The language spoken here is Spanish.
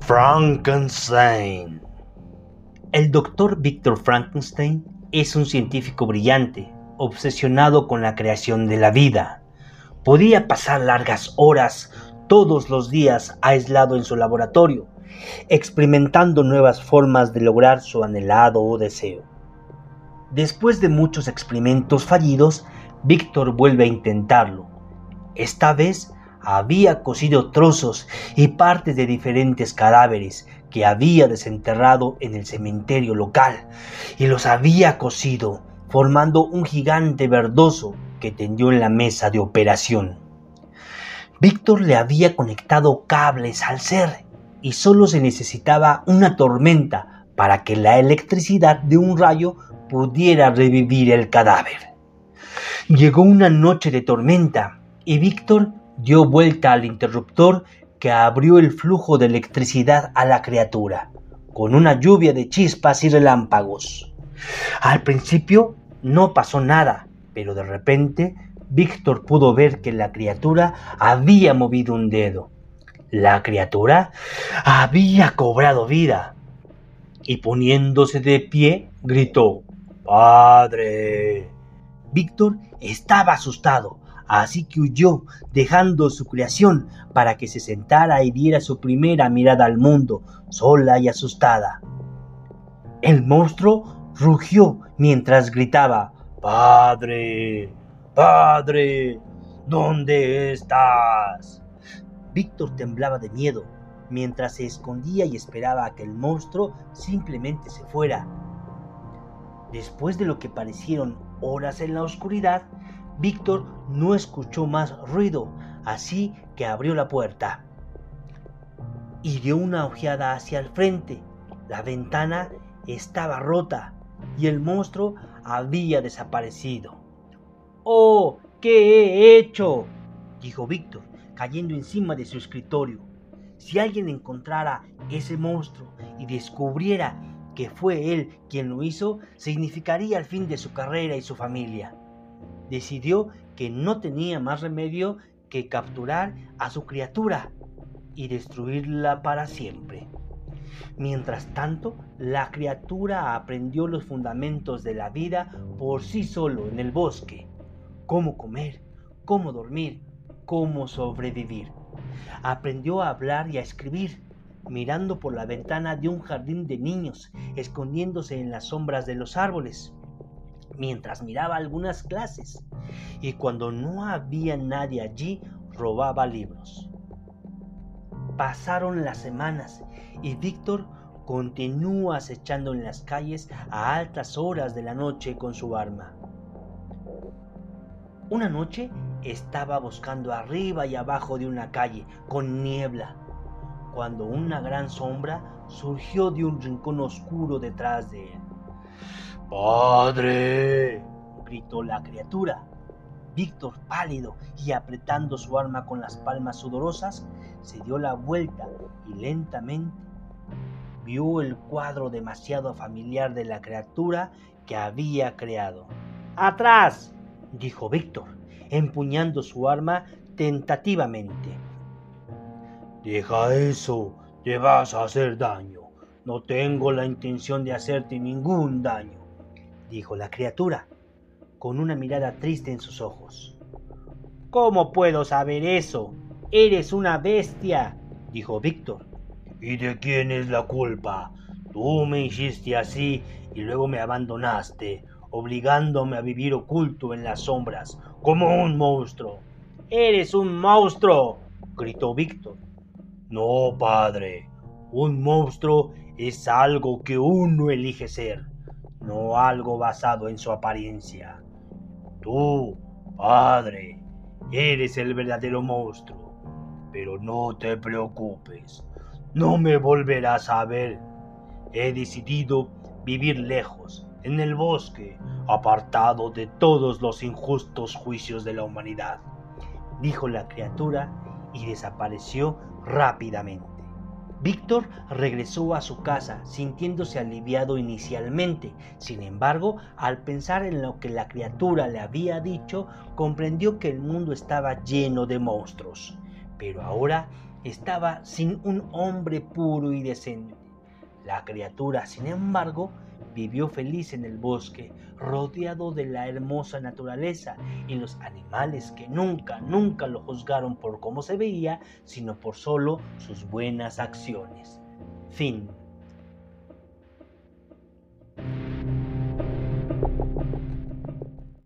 Frankenstein. El doctor Victor Frankenstein es un científico brillante, obsesionado con la creación de la vida. Podía pasar largas horas todos los días aislado en su laboratorio, experimentando nuevas formas de lograr su anhelado deseo. Después de muchos experimentos fallidos, Víctor vuelve a intentarlo. Esta vez había cosido trozos y partes de diferentes cadáveres que había desenterrado en el cementerio local y los había cosido, formando un gigante verdoso que tendió en la mesa de operación. Víctor le había conectado cables al ser y solo se necesitaba una tormenta para que la electricidad de un rayo pudiera revivir el cadáver. Llegó una noche de tormenta y Víctor dio vuelta al interruptor que abrió el flujo de electricidad a la criatura, con una lluvia de chispas y relámpagos. Al principio no pasó nada, pero de repente Víctor pudo ver que la criatura había movido un dedo. La criatura había cobrado vida y poniéndose de pie gritó, Padre. Víctor estaba asustado, así que huyó, dejando su creación para que se sentara y diera su primera mirada al mundo, sola y asustada. El monstruo rugió mientras gritaba, Padre, Padre, ¿dónde estás? Víctor temblaba de miedo, mientras se escondía y esperaba a que el monstruo simplemente se fuera. Después de lo que parecieron horas en la oscuridad, Víctor no escuchó más ruido, así que abrió la puerta y dio una ojeada hacia el frente. La ventana estaba rota y el monstruo había desaparecido. ¡Oh! ¿Qué he hecho? dijo Víctor, cayendo encima de su escritorio. Si alguien encontrara ese monstruo y descubriera que fue él quien lo hizo, significaría el fin de su carrera y su familia decidió que no tenía más remedio que capturar a su criatura y destruirla para siempre. Mientras tanto, la criatura aprendió los fundamentos de la vida por sí solo en el bosque. Cómo comer, cómo dormir, cómo sobrevivir. Aprendió a hablar y a escribir, mirando por la ventana de un jardín de niños, escondiéndose en las sombras de los árboles mientras miraba algunas clases y cuando no había nadie allí robaba libros. Pasaron las semanas y Víctor continúa acechando en las calles a altas horas de la noche con su arma. Una noche estaba buscando arriba y abajo de una calle con niebla, cuando una gran sombra surgió de un rincón oscuro detrás de él. ¡Padre! gritó la criatura. Víctor, pálido y apretando su arma con las palmas sudorosas, se dio la vuelta y lentamente vio el cuadro demasiado familiar de la criatura que había creado. ¡Atrás! dijo Víctor, empuñando su arma tentativamente. Deja eso, te vas a hacer daño. No tengo la intención de hacerte ningún daño dijo la criatura, con una mirada triste en sus ojos. ¿Cómo puedo saber eso? Eres una bestia, dijo Víctor. ¿Y de quién es la culpa? Tú me hiciste así y luego me abandonaste, obligándome a vivir oculto en las sombras, como un monstruo. ¡Eres un monstruo! gritó Víctor. No, padre. Un monstruo es algo que uno elige ser no algo basado en su apariencia. Tú, padre, eres el verdadero monstruo. Pero no te preocupes, no me volverás a ver. He decidido vivir lejos, en el bosque, apartado de todos los injustos juicios de la humanidad, dijo la criatura y desapareció rápidamente. Víctor regresó a su casa sintiéndose aliviado inicialmente. Sin embargo, al pensar en lo que la criatura le había dicho, comprendió que el mundo estaba lleno de monstruos. Pero ahora estaba sin un hombre puro y decente. La criatura, sin embargo, vivió feliz en el bosque, rodeado de la hermosa naturaleza y los animales que nunca, nunca lo juzgaron por cómo se veía, sino por solo sus buenas acciones. Fin.